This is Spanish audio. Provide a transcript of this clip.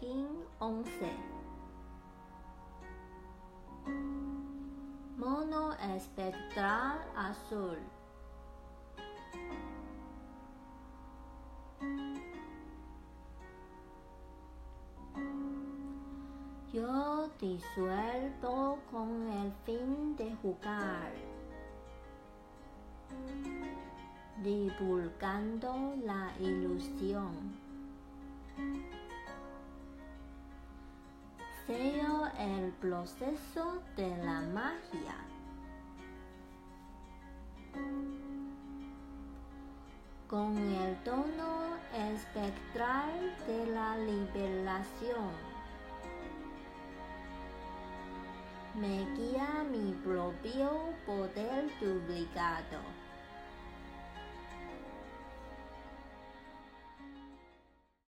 King 11. Mono espectral azul. Yo disuelvo con el fin de jugar, divulgando la ilusión. Sello el proceso de la magia. Con el tono espectral de la liberación. me guía mi propio poder duplicado.